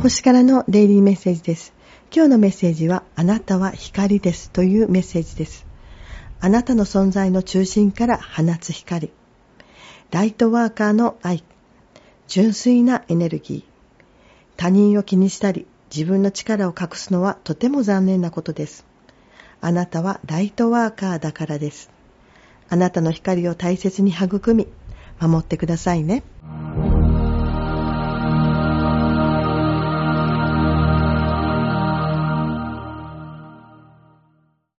星からのデイリーメッセージです。今日のメッセージは、あなたは光ですというメッセージです。あなたの存在の中心から放つ光。ライトワーカーの愛。純粋なエネルギー。他人を気にしたり、自分の力を隠すのはとても残念なことです。あなたはライトワーカーだからです。あなたの光を大切に育み、守ってくださいね。